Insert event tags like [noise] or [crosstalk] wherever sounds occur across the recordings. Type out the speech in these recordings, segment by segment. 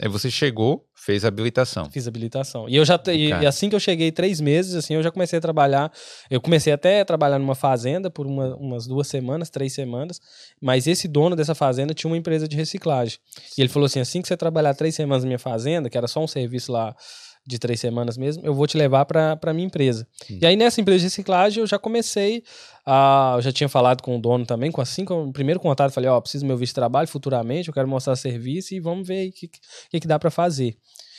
Aí você chegou, fez habilitação. Fiz habilitação. E eu já e e assim que eu cheguei três meses, assim, eu já comecei a trabalhar. Eu comecei até a trabalhar numa fazenda por uma- umas duas semanas, três semanas. Mas esse dono dessa fazenda tinha uma empresa de reciclagem. E ele falou assim: assim que você trabalhar três semanas na minha fazenda, que era só um serviço lá de três semanas mesmo, eu vou te levar para a minha empresa. Hum. E aí nessa empresa de reciclagem eu já comecei a. Eu já tinha falado com o dono também, com assim eu, o primeiro contato, falei: ó, preciso do meu visto de trabalho futuramente, eu quero mostrar serviço e vamos ver o que, que, que dá para fazer.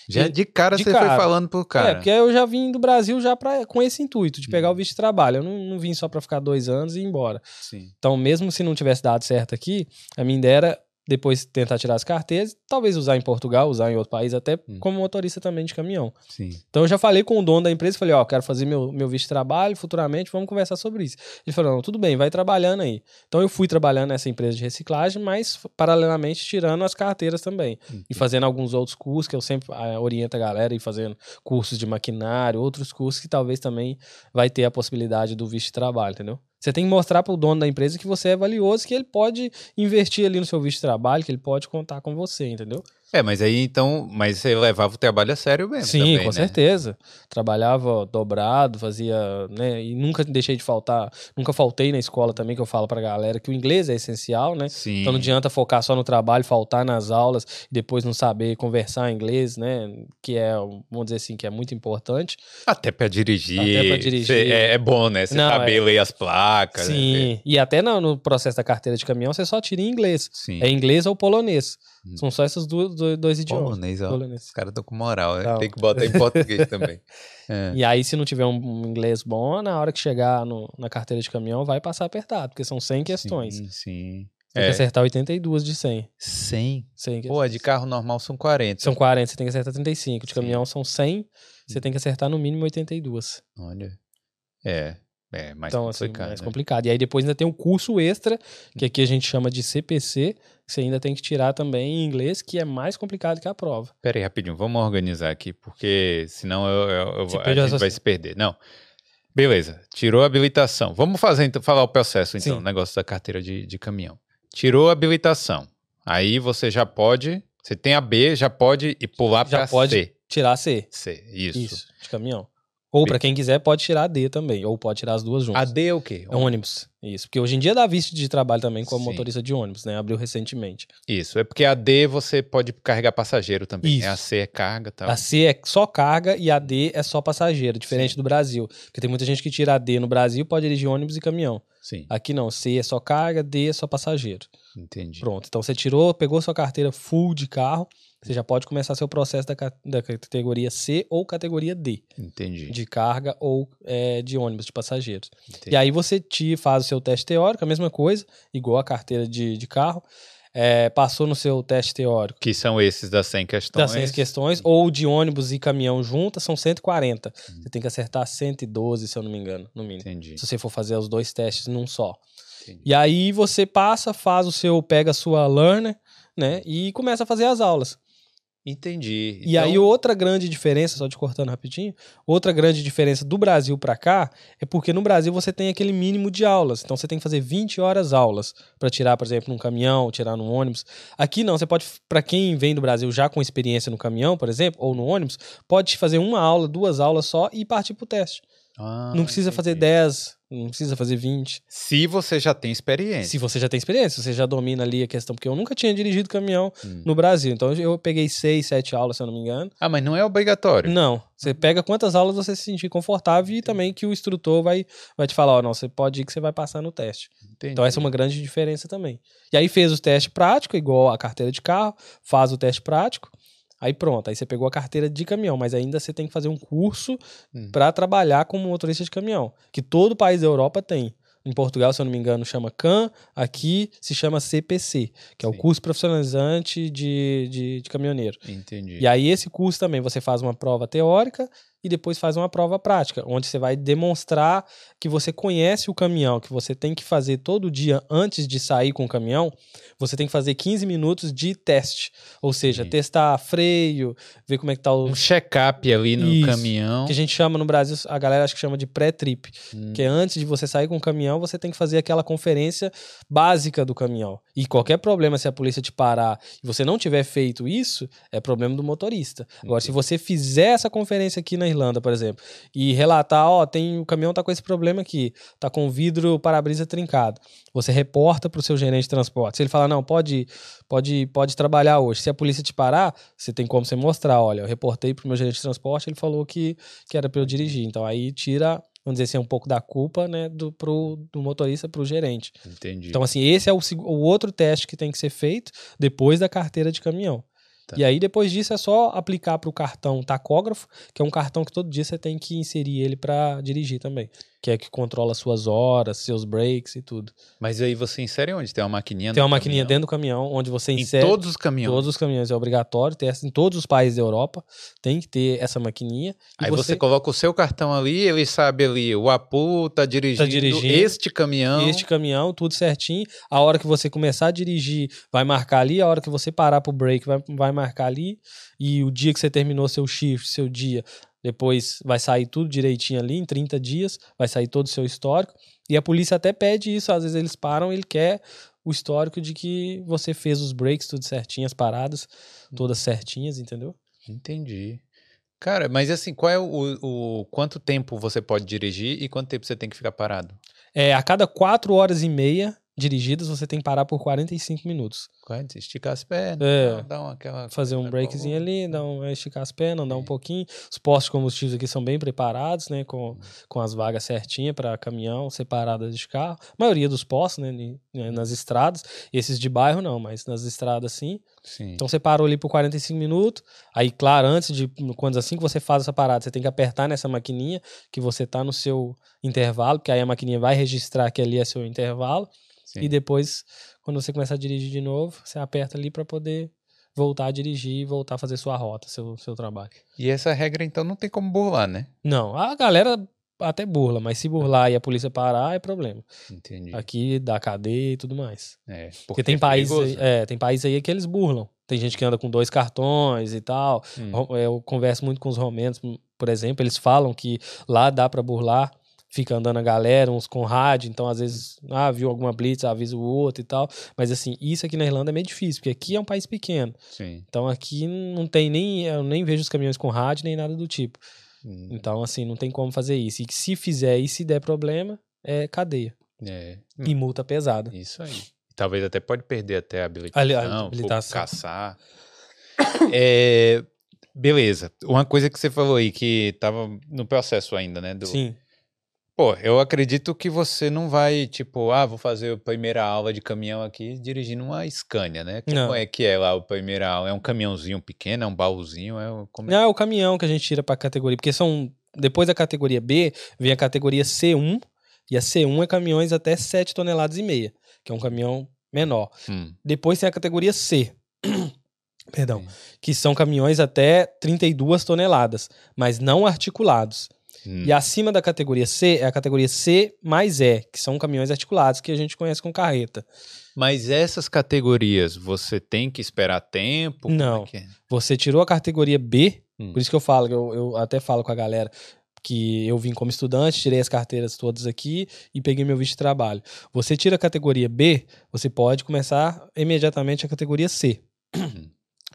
Já E- de cara de você foi cara. falando pro cara. É, porque eu já vim do Brasil já pra, com esse intuito, de Hum. pegar o visto de trabalho. Eu não, não vim só pra ficar dois anos e ir embora. Sim. Então, mesmo se não tivesse dado certo aqui, a minha ideia era depois tentar tirar as carteiras, talvez usar em Portugal, usar em outro país, até Hum. como motorista também de caminhão. Sim. Então eu já falei com o dono da empresa, falei, ó, quero fazer meu, meu visto de trabalho futuramente, vamos conversar sobre isso. Ele falou, não, tudo bem, vai trabalhando aí. Então eu fui trabalhando nessa empresa de reciclagem, mas paralelamente tirando as carteiras também. E fazendo alguns outros cursos, que eu sempre ah, oriento a galera, e fazendo cursos de maquinário, outros cursos que talvez também vai ter a possibilidade do visto de trabalho, entendeu? Você tem que mostrar para o dono da empresa que você é valioso, que ele pode investir ali no seu visto de trabalho, que ele pode contar com você, entendeu? É, mas aí então, mas você levava o trabalho a sério mesmo. Sim, também, com né? certeza. Trabalhava dobrado, fazia, né? E nunca deixei de faltar, nunca faltei na escola também, que eu falo pra galera que o inglês é essencial, né? Sim. Então não adianta focar só no trabalho, faltar nas aulas e depois não saber conversar inglês, né? Que é, vamos dizer assim, que é muito importante. Até pra dirigir. Até pra dirigir. É, é bom, né? Você Não, saber é- ler as placas. né? Sim. E até no, no processo da carteira de caminhão, você só tira em inglês. Sim. É inglês ou polonês. Hum. São só esses dois, dois, idiomas. Polonês, ó. Polonês. Os caras estão com moral, né? Tem que botar em português [laughs] também. É. E aí, se não tiver um, um inglês bom, na hora que chegar no- na carteira de caminhão, vai passar apertado, porque são 100 questões. Sim, sim. Tem É. que acertar 82 de 100. 100. 100 Pô, a de carro normal são 40. São 40, você tem que acertar 35. De Sim. caminhão são 100, você tem que acertar no mínimo 82. Olha. É. É, mais então, assim, complicado. mais né? complicado. E aí depois ainda tem um curso extra, que aqui a gente chama de CPC, que você ainda tem que tirar também em inglês, que é mais complicado que a prova. Pera aí, rapidinho, vamos organizar aqui, porque senão eu, eu- eu a gente vai se perder. Não. Beleza, tirou a habilitação. Vamos fazer então, falar o processo, então, Sim. o negócio da carteira de, de caminhão. Tirou a habilitação. Aí você já pode. Você tem a B, já pode ir pular Já para pode. C. Tirar C. C, isso. Isso, de caminhão. Ou pra quem quiser, pode tirar D também. Ou pode tirar as duas juntas. A D é o quê? É ônibus. Isso. Porque hoje em dia dá visto de trabalho também como Sim. motorista de ônibus, né? Abriu recentemente. Isso, é porque a D você pode carregar passageiro também. Isso. É a C é carga tal. A C é só carga e a D é só passageiro, diferente do Brasil. Porque tem muita gente que tira a D no Brasil pode dirigir ônibus e caminhão. Sim, Aqui não, C é só carga, D é só passageiro. entendi. Pronto. Então você tirou, pegou sua carteira full de carro, você já pode começar seu processo da, da categoria C ou categoria D, Entendi. de carga ou é, de ônibus, de passageiros. entendi. E aí você te faz o seu teste teórico, a mesma coisa, igual a carteira de, de carro. É, passou no seu teste teórico Que são esses das 100 questões. das 100 questões, ou de ônibus e caminhão juntas, são 140. Hum. Você tem que acertar 112, se eu não me engano, no mínimo. Entendi. Se você for fazer os dois testes num só. entendi. E aí você passa, faz o seu, pega a sua learner, né? E começa a fazer as aulas. Entendi. E aí outra grande diferença, só te cortando rapidinho, outra grande diferença do Brasil pra cá é porque no Brasil você tem aquele mínimo de aulas. Então você tem que fazer 20 horas aulas pra tirar, por exemplo, num caminhão, tirar num ônibus. Aqui não, você pode, Pra quem vem do Brasil já com experiência no caminhão, por exemplo, ou no ônibus, pode fazer uma aula, duas aulas só e partir pro teste. Ah, não precisa fazer entendi. 10, não precisa fazer 20. Se você já tem experiência. Se você já tem experiência, você já domina ali a questão, porque eu nunca tinha dirigido caminhão Hum. no Brasil. Então eu peguei seis, sete aulas, se eu não me engano. Ah, mas não é obrigatório. Não. Você pega quantas aulas você se sentir confortável e também que o instrutor vai, vai te falar, ó, não, você pode ir que você vai passar no teste. Entendi. Então essa é uma grande diferença também. E aí fez o teste prático, igual a carteira de carro, faz o teste prático, aí pronto, aí você pegou a carteira de caminhão, mas ainda você tem que fazer um curso Hum. para trabalhar como motorista de caminhão, que todo país da Europa tem. Em Portugal, se eu não me engano, chama CAN, aqui se chama CPC, que é o Sim. curso profissionalizante de, de, de caminhoneiro. Entendi. E aí, esse curso também, você faz uma prova teórica e depois faz uma prova prática, onde você vai demonstrar que você conhece o caminhão, que você tem que fazer todo dia antes de sair com o caminhão, você tem que fazer 15 minutos de teste. Ou seja, Sim. testar freio, ver como é que tá o. Um check-up ali no Isso. caminhão. Que a gente chama no Brasil, a galera acha que chama de pré-trip. Hum. Que é antes de você sair com o caminhão, você tem que fazer aquela conferência básica do caminhão. E qualquer problema, se a polícia te parar e você não tiver feito isso, é problema do motorista. Agora, se você fizer essa conferência aqui na Irlanda, por exemplo, e relatar, ó, tem o caminhão tá com esse problema aqui, tá com o vidro para-brisa trincado. Você reporta pro seu gerente de transporte. Se ele falar, não, pode, pode, pode trabalhar hoje. Se a polícia te parar, você tem como você mostrar, olha, eu reportei pro meu gerente de transporte, ele falou que, que era para eu dirigir. Então aí tira, vamos dizer assim, um pouco da culpa, né, do, pro, do motorista pro gerente. Entendi. Então, assim, esse é o, o outro teste que tem que ser feito depois da carteira de caminhão. Tá. E aí, depois disso, é só aplicar para o cartão tacógrafo, que é um cartão que todo dia você tem que inserir ele para dirigir também. Que é que controla suas horas, seus breaks e tudo. Mas aí você insere onde? Tem uma maquininha Tem uma maquininha caminhão? dentro do caminhão, onde você Em insere. todos os caminhões. Todos os caminhões é obrigatório, ter essa em todos os países da Europa, tem que ter essa maquininha. Aí você... coloca o seu cartão ali, ele sabe ali, o Apu tá dirigindo, dirigindo este caminhão. este caminhão, tudo certinho. A hora que você começar a dirigir, vai marcar ali. A hora que você parar pro break, vai, vai marcar ali. E o dia que você terminou seu shift, seu dia, depois vai sair tudo direitinho ali, em 30 dias, vai sair todo o seu histórico. E a polícia até pede isso, às vezes eles param, ele quer o histórico de que você fez os breaks tudo certinho, as paradas todas certinhas, entendeu? Entendi. Cara, mas assim, qual é o, o quanto tempo você pode dirigir e quanto tempo você tem que ficar parado? É, a cada 4 horas e meia dirigidas, você tem que parar por 45 minutos. Quase, Esticar as pernas, É. dá- dá uma, aquela fazer um breakzinho ali, dar um, esticar as pernas, andar um É. pouquinho. Os postos de combustíveis aqui são bem preparados, né? Com, com as vagas certinhas para caminhão, separadas de carro. A maioria dos postos, né? né, Nas estradas. Esses de bairro não, mas nas estradas sim. Sim. Então você parou ali por 45 minutos. Aí, claro, antes de. Quando assim que você faz essa parada, você tem que apertar nessa maquininha que você tá no seu intervalo, porque aí a maquininha vai registrar que ali é seu intervalo. Sim. E depois, quando você começar a dirigir de novo, você aperta ali para poder voltar a dirigir e voltar a fazer sua rota, seu, seu trabalho. E essa regra, então, não tem como burlar, né? Não, a galera até burla, mas se burlar e a polícia parar, é problema. Entendi. Aqui dá cadeia e tudo mais. É, Porque, é tem países, aí, é, tem países aí que eles burlam. Tem gente que anda com dois cartões e tal. Hum. Ro- Eu converso muito com os romenos, por exemplo, eles falam que lá dá pra burlar, fica andando a galera, uns com rádio, então às vezes, ah, viu alguma blitz, avisa o outro e tal. Mas assim, isso aqui na Irlanda é meio difícil, porque aqui é um país pequeno. Sim. Então aqui não tem nem, eu nem vejo os caminhões com rádio nem nada do tipo. Hum, Então assim, não tem como fazer isso. E se fizer e se der problema, é cadeia. É. Hum, E multa pesada. Isso aí. Talvez até pode perder até a habilitação, a habilitação. caçar. [coughs] É, beleza. Uma coisa que você falou aí, que tava no processo ainda, né? Do, Sim. Pô, eu acredito que você não vai, tipo, ah, vou fazer a primeira aula de caminhão aqui dirigindo uma Scania, né? Como Não. é que é lá o primeira aula? É um caminhãozinho pequeno, é um baúzinho? É o- como... Não, é o caminhão que a gente tira pra categoria, porque são. Depois da categoria B, vem a categoria C1, e a C1 é caminhões até 7 toneladas e meia, que é um caminhão menor. Hum, Depois tem a categoria C. [coughs] Perdão. Sim. Que são caminhões até 32 toneladas, mas não articulados. Hum. E acima da categoria C é a categoria C mais E, que são caminhões articulados, que a gente conhece com carreta. Mas essas categorias, você tem que esperar tempo? É Não. que é? Você tirou a categoria B, Hum. por isso que eu falo, eu, eu até falo com a galera que eu vim como estudante, tirei as carteiras todas aqui e peguei meu visto de trabalho. Você tira a categoria B, você pode começar imediatamente a categoria C.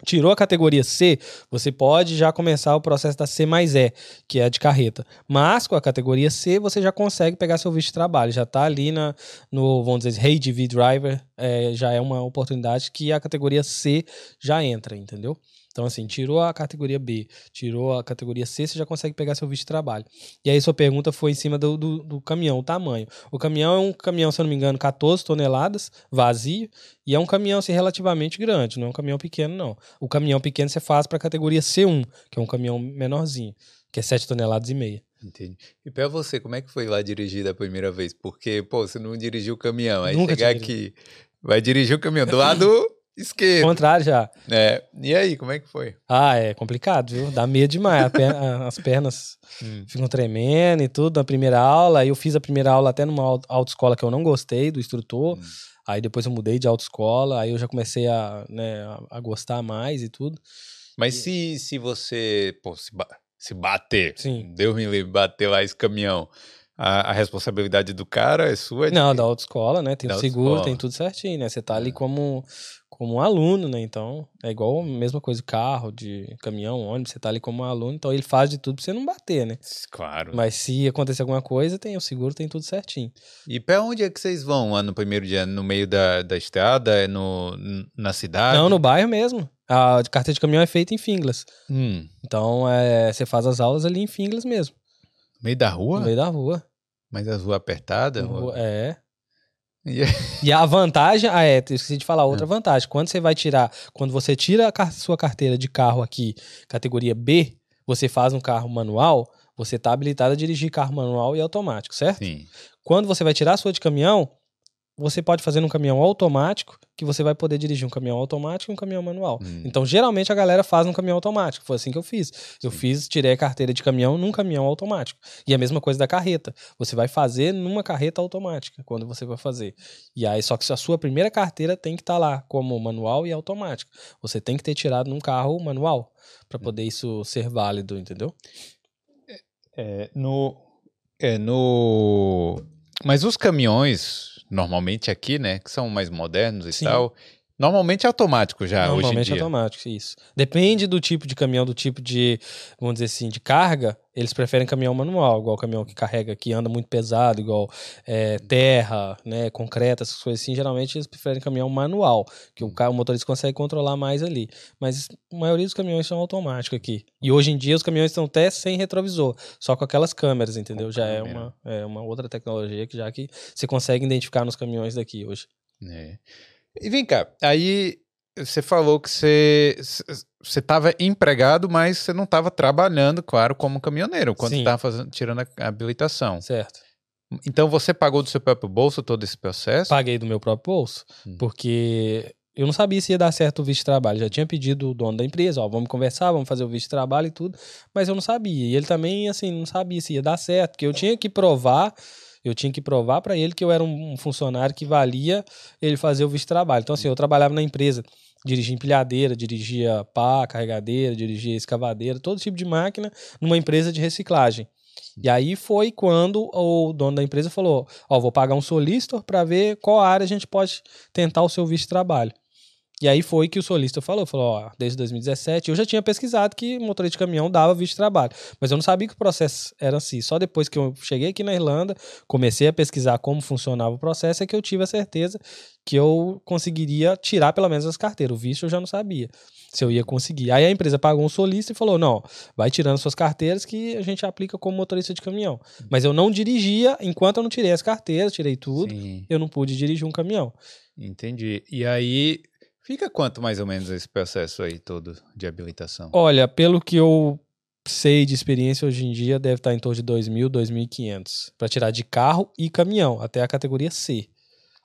Tirou a categoria C, você pode já começar o processo da C mais E, que é a de carreta. Mas com a categoria C, você já consegue pegar seu visto de trabalho. Já está ali na, no, vamos dizer, HGV Driver, é, já é uma oportunidade que a categoria C já entra, entendeu? Então, assim, tirou a categoria B, tirou a categoria C, você já consegue pegar seu visto de trabalho. E aí, sua pergunta foi em cima do, do, do caminhão, o tamanho. O caminhão é um caminhão, se eu não me engano, 14 toneladas, vazio, e é um caminhão, assim, relativamente grande, não é um caminhão pequeno, não. O caminhão pequeno você faz para a categoria C1, que é um caminhão menorzinho, que é 7 toneladas e meia. Entendi. E pra você, como é que foi lá dirigir da primeira vez? Porque, pô, você não dirigiu o caminhão. Aí Nunca chegar aqui, vai dirigir o caminhão do lado esquerdo. Contrário já. É. E aí, como é que foi? Ah, é complicado, viu? Dá medo demais. A per- a- [laughs] as pernas Hum. ficam tremendo e tudo na primeira aula. Aí eu fiz a primeira aula até numa au- autoescola que eu não gostei do instrutor. Hum. Aí depois eu mudei de autoescola. Aí eu já comecei a, né, a, gostar mais e tudo. Mas se, se você pô, se, ba- se bater, Sim. Deus me livre, bater lá esse caminhão, a, a responsabilidade do cara é sua? Não, da autoescola, né? Tem Da o seguro, autoescola. tem tudo certinho, né? Você tá ali É. como, como um aluno, né? Então, é igual a mesma coisa, carro, de caminhão, ônibus, você tá ali como um aluno, então ele faz de tudo pra você não bater, né? Claro. Mas se acontecer alguma coisa, tem o seguro, tem tudo certinho. E pra onde é que vocês vão lá no primeiro dia? No meio da, da estrada? É no, na cidade? Não, no bairro mesmo. A carteira de caminhão é feita em Finglas. Hum, Então, é, você faz as aulas ali em Finglas mesmo, no meio da rua? no meio da rua. Mas as ruas apertadas? Rua- É. [laughs] E- E a vantagem, ah, é, esqueci de falar outra vantagem. Quando você vai tirar, quando você tira a sua carteira de carro aqui, categoria B, você faz um carro manual, você tá habilitado a dirigir carro manual e automático, certo? Sim. Quando você vai tirar a sua de caminhão, você pode fazer num caminhão automático, que você vai poder dirigir um caminhão automático e um caminhão manual. Hum. Então, geralmente a galera faz num caminhão automático. Foi assim que eu fiz. Eu Sim. fiz, tirei a carteira de caminhão num caminhão automático. E a mesma coisa da carreta. Você vai fazer numa carreta automática quando você vai fazer. E aí, só que a sua primeira carteira tem que estar lá como manual e automático. Você tem que ter tirado num carro manual para poder isso ser válido, entendeu? É, no, é, no. Mas os caminhões, normalmente aqui, né, que são mais modernos e Sim. tal, normalmente é automático já hoje em Normalmente dia. é automático, isso. Depende do tipo de caminhão, do tipo de, vamos dizer assim, de carga, eles preferem caminhão manual, igual caminhão que carrega, que anda muito pesado, igual é, terra, né, concreto, essas coisas assim, geralmente eles preferem caminhão manual, que o, o motorista consegue controlar mais ali. Mas a maioria dos caminhões são automáticos aqui. E hoje em dia os caminhões estão até sem retrovisor, só com aquelas câmeras, entendeu? Com Já é câmera. uma, é uma outra tecnologia que já que você consegue identificar nos caminhões daqui hoje. É. E vem cá, aí você falou que você você estava empregado, mas você não estava trabalhando, claro, como caminhoneiro, quando estava fazendo, tirando a habilitação. Certo. Então você pagou do seu próprio bolso todo esse processo? Paguei do meu próprio bolso, Hum. porque eu não sabia se ia dar certo o visto de trabalho. Já tinha pedido o dono da empresa, ó, vamos conversar, vamos fazer o visto de trabalho e tudo, mas eu não sabia. E ele também, assim, não sabia se ia dar certo, porque eu tinha que provar, eu tinha que provar para ele que eu era um um funcionário que valia ele fazer o visto de trabalho. Então, assim, eu trabalhava na empresa, dirigia empilhadeira, dirigia pá, carregadeira, dirigia escavadeira, todo tipo de máquina numa empresa de reciclagem. E aí foi quando o dono da empresa falou: Ó, vou pagar um solicitor para ver qual área a gente pode tentar o seu visto de trabalho. E aí foi que o solicitor falou, falou, ó, desde 2017, eu já tinha pesquisado que motorista de caminhão dava visto de trabalho, mas eu não sabia que o processo era assim. Só depois que eu cheguei aqui na Irlanda, comecei a pesquisar como funcionava o processo, é que eu tive a certeza que eu conseguiria tirar pelo menos as carteiras. O visto eu já não sabia se eu ia conseguir. Aí a empresa pagou um solicitor e falou, não, vai tirando suas carteiras que a gente aplica como motorista de caminhão. Mas eu não dirigia, enquanto eu não tirei as carteiras, tirei tudo, Sim, eu não pude dirigir um caminhão. entendi. E aí, fica quanto mais ou menos esse processo aí todo de habilitação? Olha, pelo que eu sei de experiência hoje em dia, deve estar em torno de 2.000, 2.500 para tirar de carro e caminhão, até a categoria C.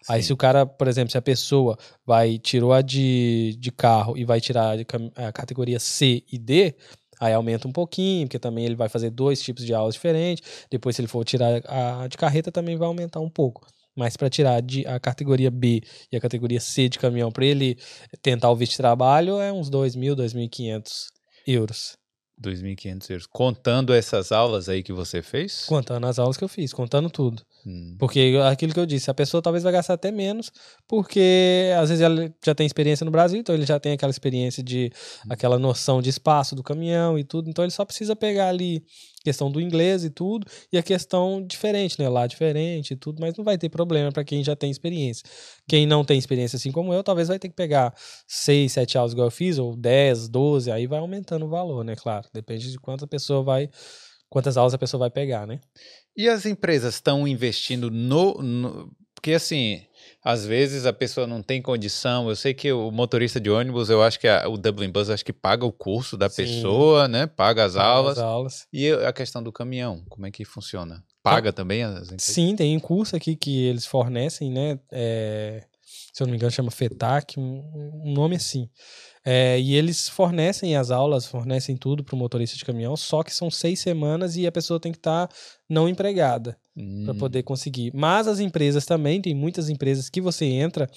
Aí Sim. se o cara, por exemplo, se a pessoa vai tirou a de, de carro e vai tirar a categoria C e D, aí aumenta um pouquinho, porque também ele vai fazer dois tipos de aulas diferentes. Depois, se ele for tirar a de carreta, também vai aumentar um pouco. Mas para tirar de, a categoria B e a categoria C de caminhão, para ele tentar o visto de trabalho, é uns 2.000, 2.500 euros. 2.500 euros. Contando essas aulas aí que você fez? Contando as aulas que eu fiz, contando tudo. Hum. Porque aquilo que eu disse, a pessoa talvez vai gastar até menos, porque às vezes ela já tem experiência no Brasil, então ele já tem aquela experiência de aquela noção de espaço do caminhão e tudo, então ele só precisa pegar ali questão do inglês e tudo, e a questão diferente, né? Lá diferente e tudo, mas não vai ter problema para quem já tem experiência. Quem não tem experiência assim como eu, talvez vai ter que pegar 6, 7 aulas igual eu fiz, ou 10, 12, aí vai aumentando o valor, né? Claro, depende de quantas pessoa vai, quantas aulas a pessoa vai pegar, né? E as empresas estão investindo no, no- Porque assim, às vezes a pessoa não tem condição. Eu sei que o motorista de ônibus, eu acho que a- o Dublin Bus acho que paga o curso da Sim. pessoa, né? Paga as aulas. As aulas. E a questão do caminhão, como é que funciona? Paga também as empresas? Sim, tem um curso aqui que eles fornecem, né? é, se eu não me engano, chama FETAC, um, um nome assim. É, e eles fornecem as aulas, fornecem tudo para o motorista de caminhão, só que são seis semanas e a pessoa tem que estar tá não empregada Hum. para poder conseguir. Mas as empresas também, tem muitas empresas que você entra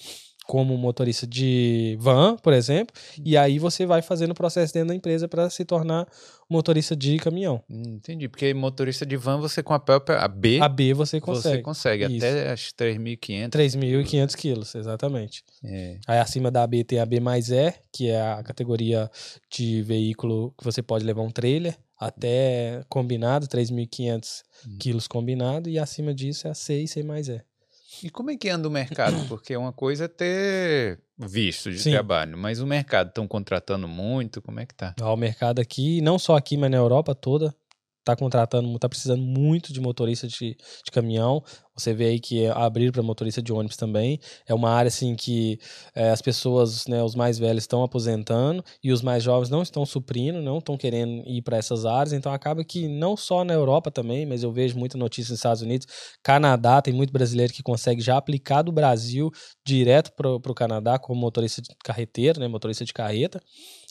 como motorista de van, por exemplo, e aí você vai fazendo o processo dentro da empresa para se tornar motorista de caminhão. Hum, entendi. Porque motorista de van, você com a própria a B, A B você você consegue. consegue. Isso. Até acho 3.500. 3.500 quilos, exatamente. É. Aí acima da AB tem a B mais E, que é a categoria de veículo que você pode levar um trailer, até combinado, 3.500 Hum. quilos combinado, e acima disso é a C e C mais E. E como é que anda o mercado? [coughs] Porque uma coisa é ter visto de Sim. trabalho, mas o mercado estão contratando muito, como é que tá? Ó, O mercado aqui, não só aqui, mas na Europa toda, tá contratando, tá precisando muito de motorista de, de caminhão. Você vê aí que abrir para motorista de ônibus também. É uma área assim que é, as pessoas, né, os mais velhos estão aposentando e os mais jovens não estão suprindo, não estão querendo ir para essas áreas. Então acaba que não só na Europa também, mas eu vejo muita notícia nos Estados Unidos, Canadá, tem muito brasileiro que consegue já aplicar do Brasil direto para o Canadá como motorista de carreteiro, né, motorista de carreta.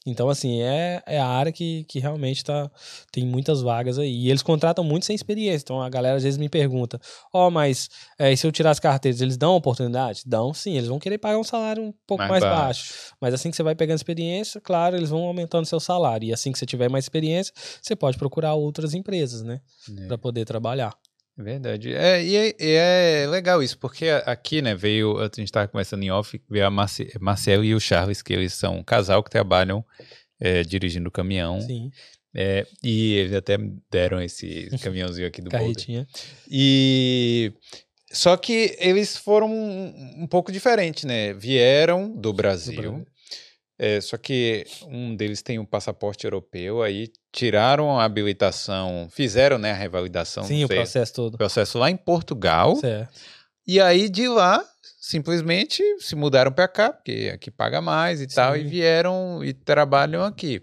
Então, assim, é, é a área que, que realmente tá, tem muitas vagas aí. E eles contratam muito sem experiência. Então, a galera às vezes me pergunta: Ó, mas é, e se eu tirar as carteiras, eles dão oportunidade? Dão sim, eles vão querer pagar um salário um pouco Mais mais, baixo. baixo. Mas assim que você vai pegando experiência, claro, eles vão aumentando seu salário. E assim que você tiver mais experiência, você pode procurar outras empresas, né? É. Pra poder trabalhar. É Verdade. É, e, é, e é legal isso, porque a- aqui, né, veio, a gente estava conversando em off, veio a Marci, Marcel e o Charles, que eles são um casal que trabalham é, dirigindo caminhão. Sim, É, e eles até deram esse [laughs] caminhãozinho aqui do Boulder. carretinha. E só que eles foram um, um pouco diferentes, né? Vieram do Do Brasil. Brasil. É, só que um deles tem um passaporte europeu, aí tiraram a habilitação, fizeram né, a revalidação, Sim, o sei, processo todo. processo lá em Portugal. Certo. E aí de lá, simplesmente se mudaram para cá, porque aqui paga mais e tal, e Sim. vieram e trabalham aqui.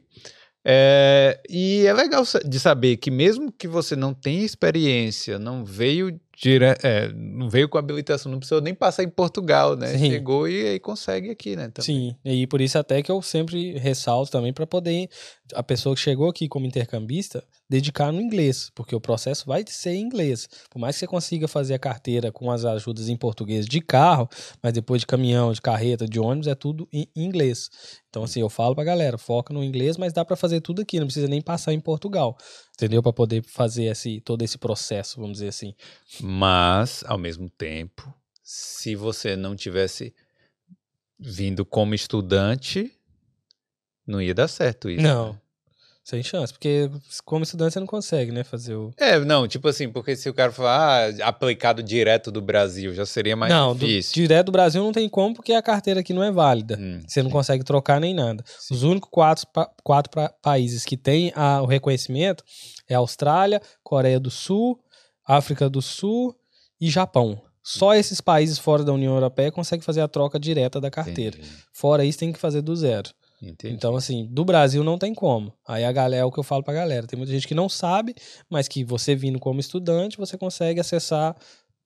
É, e é legal de saber que mesmo que você não tenha experiência, não veio dire... é, não veio com habilitação, não precisou nem passar em Portugal, né? Sim. Chegou e aí consegue aqui, né? também. Sim, e por isso até que eu sempre ressalto também para poder a pessoa que chegou aqui como intercambista dedicar no inglês, porque o processo vai ser em inglês. Por mais que você consiga fazer a carteira com as ajudas em português de carro, mas depois de caminhão, de carreta, de ônibus é tudo em inglês. Então assim, eu falo pra galera, foca no inglês, mas dá para fazer tudo aqui, não precisa nem passar em Portugal. Entendeu? Para poder fazer esse todo esse processo, vamos dizer assim. Mas, ao mesmo tempo, se você não tivesse vindo como estudante, não ia dar certo isso. Não. né? Sem chance, porque como estudante você não consegue, né, fazer o É, não, tipo assim, porque se o cara falar ah, aplicado direto do Brasil, já seria mais não, difícil. direto do Brasil não tem como, porque a carteira aqui não é válida. Hum, Você não consegue trocar nem nada. Sim. Os únicos quatro, quatro pra- países que têm a- o reconhecimento é Austrália, Coreia do Sul, África do Sul e Japão. Só esses países fora da União Europeia conseguem fazer a troca direta da carteira. entendi, Fora isso, tem que fazer do zero. Entendi. Então, assim, do Brasil não tem como. Aí a galera, é o que eu falo pra galera. Tem muita gente que não sabe, mas que você vindo como estudante, você consegue acessar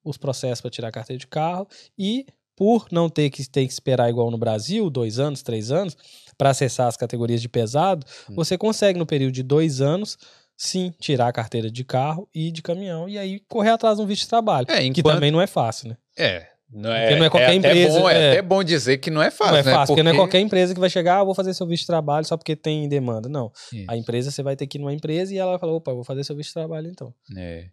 os processos para tirar a carteira de carro e por não ter que ter que esperar igual no Brasil, dois anos, três anos, para acessar as categorias de pesado, Hum. você consegue no período de dois anos, sim, tirar a carteira de carro e de caminhão e aí correr atrás de um visto de trabalho, É, que enquanto... também não é fácil, né? É, não é, Porque não é qualquer até empresa, Bom, é, é. até bom dizer que não é fácil, não é né? fácil, porque não é qualquer empresa que vai chegar, ah, vou fazer seu visto de trabalho só porque tem demanda. Não. Isso. A empresa você vai ter que ir numa empresa e ela vai falar, opa, vou fazer seu visto de trabalho então. É.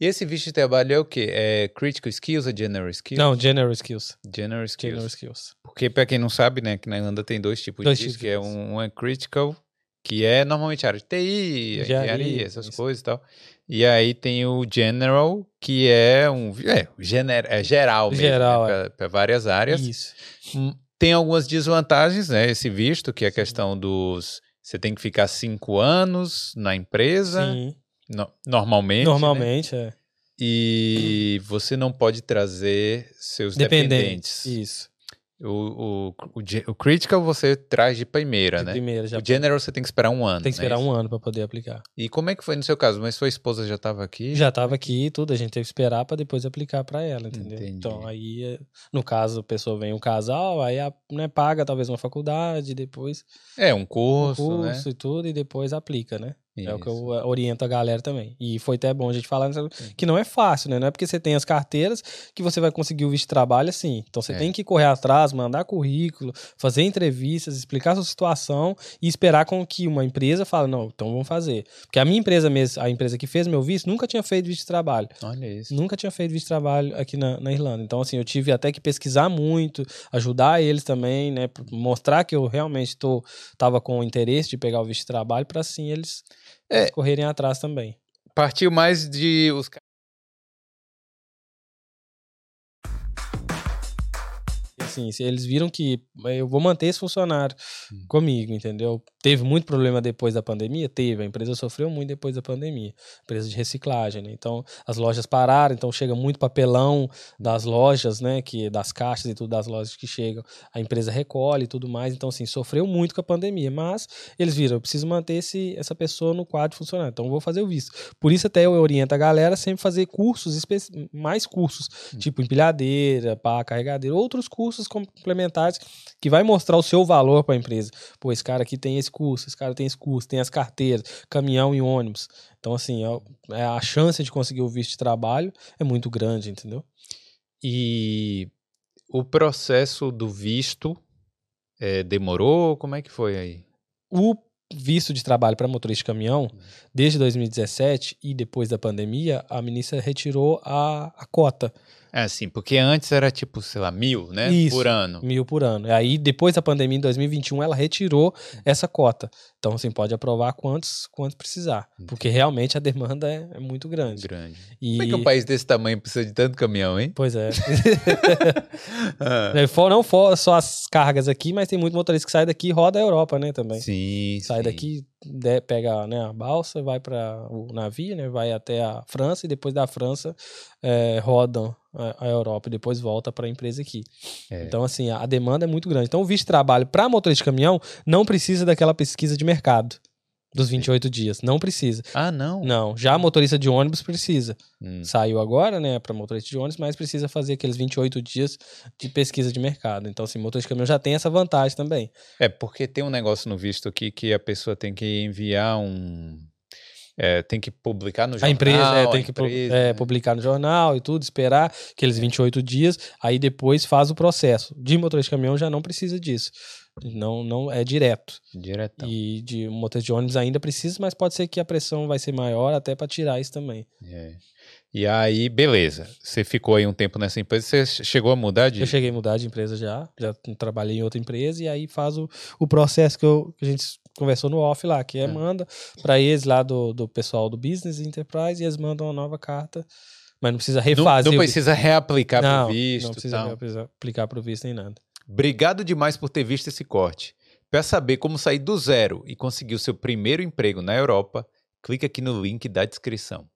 E esse visto de trabalho é o quê? É critical skills ou general skills? Não, general skills. General skills. General skills. Porque, pra quem não sabe, né, que na Irlanda tem dois tipos Dois de visto, tipos que é um, um é critical, que é normalmente área de TI, engenharia, essas isso. coisas e tal. E aí tem o general, que é um é, gener, é geral mesmo, Geral, né, pra várias áreas. Isso. Hum, Tem algumas desvantagens, né, esse visto, que é a questão dos... Você tem que ficar cinco anos na empresa, Sim. no- normalmente, né? Normalmente, é. E você não pode trazer seus Dependentes. dependentes. Isso. O, o, o, o Critical você traz de primeira, De né? primeira já O General você tem que esperar um ano. tem que não é esperar isso? um ano para poder aplicar. E como é que foi no seu caso? Mas sua esposa já estava aqui? Já estava aqui e tudo, a gente teve que esperar para depois aplicar para ela, entendeu? Entendi. Então aí, no caso, a pessoa vem um casal, aí a- né, paga talvez uma faculdade, depois É, um um curso, curso né? e tudo, e depois aplica, né? É o que Isso. eu eh, oriento a galera também. E foi até bom a gente falar que não é fácil, né? Não é porque você tem as carteiras que você vai conseguir o visto de trabalho assim. Então você É. tem que correr atrás, mandar currículo, fazer entrevistas, explicar a sua situação e esperar com que uma empresa fale, não, então vamos fazer. Porque a minha empresa mesmo, a empresa que fez meu visto, nunca tinha feito visto de trabalho. Olha isso. Nunca tinha feito visto de trabalho aqui na, na Irlanda. Então, assim, eu tive até que pesquisar muito, ajudar eles também, né? Mostrar que eu realmente tô, tava com interesse de pegar o visto de trabalho para assim eles É. correrem atrás também. Partiu mais de os Assim, se eles viram que eu vou manter esse funcionário Hum. comigo, entendeu? Teve muito problema depois da pandemia? Teve. A empresa sofreu muito depois da pandemia. Empresa de reciclagem, né? Então, as lojas pararam, então chega muito papelão das lojas, né? Que, das caixas e tudo das lojas que chegam. A empresa recolhe e tudo mais. Então, assim, sofreu muito com a pandemia. Mas eles viram, eu preciso manter esse, essa pessoa no quadro funcionário. Então, eu vou fazer o visto. Por isso, até eu oriento a galera a sempre fazer cursos, mais cursos, tipo empilhadeira, pá, carregadeira, outros cursos complementares que vai mostrar o seu valor para a empresa. Pô, esse cara aqui tem esse curso, esse cara tem esse curso, tem as carteiras, caminhão e ônibus. Então, assim, é- é a chance de conseguir o visto de trabalho é muito grande, entendeu? E o processo do visto eh, demorou? Como é que foi aí? O visto de trabalho para motorista de caminhão, desde 2017 e depois da pandemia, a ministra retirou a, a cota. É assim, porque antes era tipo, sei lá, mil, né? Isso. Por ano. mil por ano. E aí, depois da pandemia, em 2021, ela retirou essa cota. Então, assim, pode aprovar quantos, quantos precisar. Porque realmente a demanda é, é muito grande. Grande. E... Como é que um país desse tamanho precisa de tanto caminhão, hein? Pois é. [laughs] Ah, É, for- não for só as cargas aqui, mas tem muito motorista que sai daqui e roda a Europa, né, também. sim, Sai sim. daqui, de- pega né, a balsa, vai para o navio, né, vai até a França e depois da França é, rodam a, Europa e depois volta para a empresa aqui. É. Então, assim, a, demanda é muito grande. Então, o visto de trabalho para motorista de caminhão não precisa daquela pesquisa de mercado dos 28 dias. Não precisa. Ah, não? Não, já motorista de ônibus precisa. Hum. Saiu agora, né, para motorista de ônibus, mas precisa fazer aqueles 28 dias de pesquisa de mercado. Então, assim, motorista de caminhão já tem essa vantagem também. É porque tem um negócio no visto aqui que a pessoa tem que enviar um. É, tem que publicar no jornal. a empresa é, tem que empresa, é, né? publicar no jornal e tudo, esperar aqueles 28 dias, aí depois faz o processo. De motorista de caminhão já não precisa disso. Não, não é direto. Diretão. E de motorista de ônibus ainda precisa, mas pode ser que a pressão vai ser maior até para tirar isso também. É. E aí, beleza. Você ficou aí um tempo nessa empresa. Você chegou a mudar de. Eu cheguei a mudar de empresa já, já trabalhei em outra empresa e aí faz o, o processo que, eu- que a gente conversou no off lá, que é, É. manda para eles lá do, do pessoal do Business Enterprise e eles mandam uma nova carta, mas não precisa Não, refazer. não o- precisa reaplicar não, pro visto não precisa tal. apli- aplicar pro visto nem nada. Obrigado demais por ter visto esse corte. Para saber como sair do zero e conseguir o seu primeiro emprego na Europa, clique aqui no link da descrição.